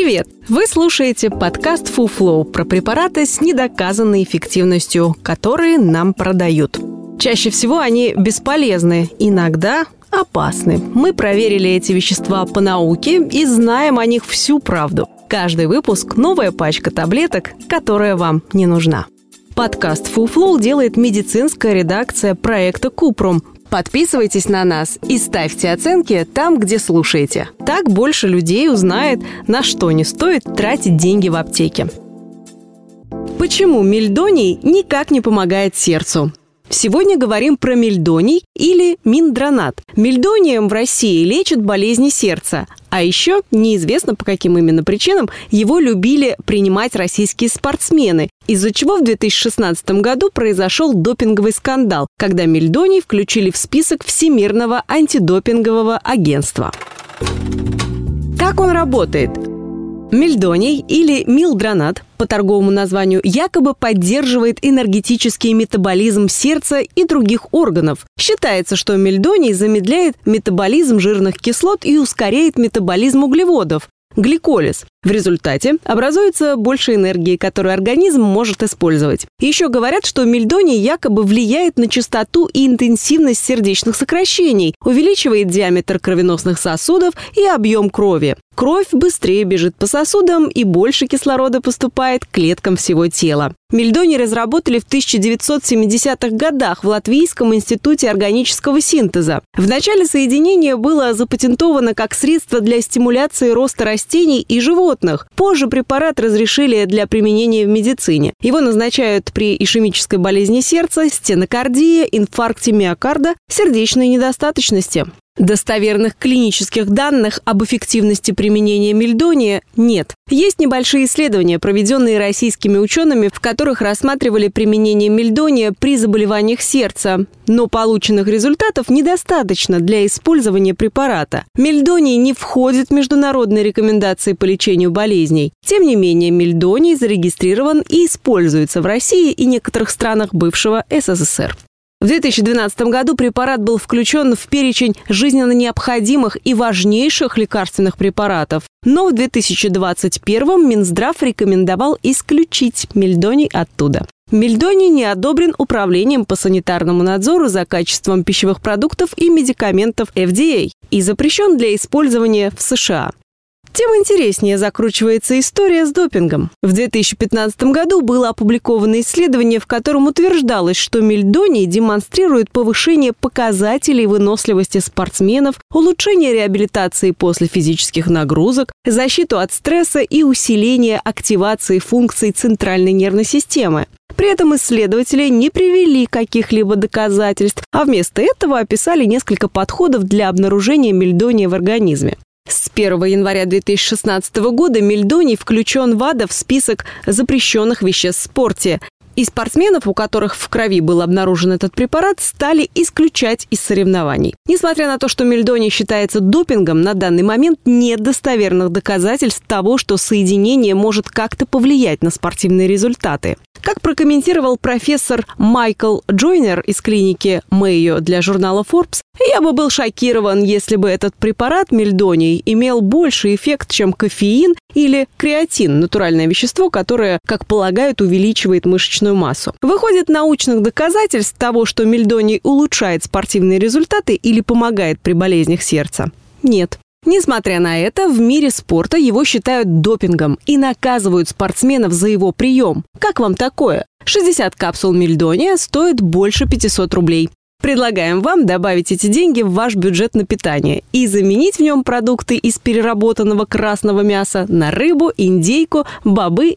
Привет! Вы слушаете подкаст FuFlow про препараты с недоказанной эффективностью, которые нам продают. Чаще всего они бесполезны, иногда опасны. Мы проверили эти вещества по науке и знаем о них всю правду. Каждый выпуск – новая пачка таблеток, которая вам не нужна. Подкаст FuFlow делает медицинская редакция проекта Купрум, Подписывайтесь на нас и ставьте оценки там, где слушаете. Так больше людей узнает, на что не стоит тратить деньги в аптеке. Почему мельдоний никак не помогает сердцу? Сегодня говорим про мельдоний или миндронат. Мельдонием в России лечат болезни сердца, а еще неизвестно по каким именно причинам его любили принимать российские спортсмены, из-за чего в 2016 году произошел допинговый скандал, когда мельдоний включили в список Всемирного антидопингового агентства. Как он работает? Мельдоний или милдронат по торговому названию якобы поддерживает энергетический метаболизм сердца и других органов. Считается, что мельдоний замедляет метаболизм жирных кислот и ускоряет метаболизм углеводов, гликолиз. В результате образуется больше энергии, которую организм может использовать. Еще говорят, что мельдоний якобы влияет на частоту и интенсивность сердечных сокращений, увеличивает диаметр кровеносных сосудов и объем крови. Кровь быстрее бежит по сосудам и больше кислорода поступает к клеткам всего тела. Мельдоний разработали в 1970-х годах в Латвийском институте органического синтеза. В начале соединение было запатентовано как средство для стимуляции роста растений и животных. Позже препарат разрешили для применения в медицине. Его назначают при ишемической болезни сердца, стенокардии, инфаркте миокарда, сердечной недостаточности. Достоверных клинических данных об эффективности применения мельдония нет. Есть небольшие исследования, проведенные российскими учеными, в которых рассматривали применение мельдония при заболеваниях сердца. Но полученных результатов недостаточно для использования препарата. Мельдоний не входит в международные рекомендации по лечению болезней. Тем не менее, мельдоний зарегистрирован и используется в России и некоторых странах бывшего СССР. В 2012 году препарат был включен в перечень жизненно необходимых и важнейших лекарственных препаратов. Но в 2021 Минздрав рекомендовал исключить мельдоний оттуда. Мельдоний не одобрен Управлением по санитарному надзору за качеством пищевых продуктов и медикаментов FDA и запрещен для использования в США тем интереснее закручивается история с допингом. В 2015 году было опубликовано исследование, в котором утверждалось, что мельдоний демонстрирует повышение показателей выносливости спортсменов, улучшение реабилитации после физических нагрузок, защиту от стресса и усиление активации функций центральной нервной системы. При этом исследователи не привели каких-либо доказательств, а вместо этого описали несколько подходов для обнаружения мельдония в организме. С 1 января 2016 года мельдоний включен в АДА в список запрещенных веществ в спорте. И спортсменов, у которых в крови был обнаружен этот препарат, стали исключать из соревнований. Несмотря на то, что мельдоний считается допингом, на данный момент нет достоверных доказательств того, что соединение может как-то повлиять на спортивные результаты. Как прокомментировал профессор Майкл Джойнер из клиники Мэйо для журнала Forbes, я бы был шокирован, если бы этот препарат мельдоний имел больший эффект, чем кофеин или креатин, натуральное вещество, которое, как полагают, увеличивает мышечную массу. Выходит научных доказательств того, что мельдоний улучшает спортивные результаты или помогает при болезнях сердца? Нет. Несмотря на это, в мире спорта его считают допингом и наказывают спортсменов за его прием. Как вам такое? 60 капсул мельдония стоит больше 500 рублей. Предлагаем вам добавить эти деньги в ваш бюджет на питание и заменить в нем продукты из переработанного красного мяса на рыбу, индейку, бобы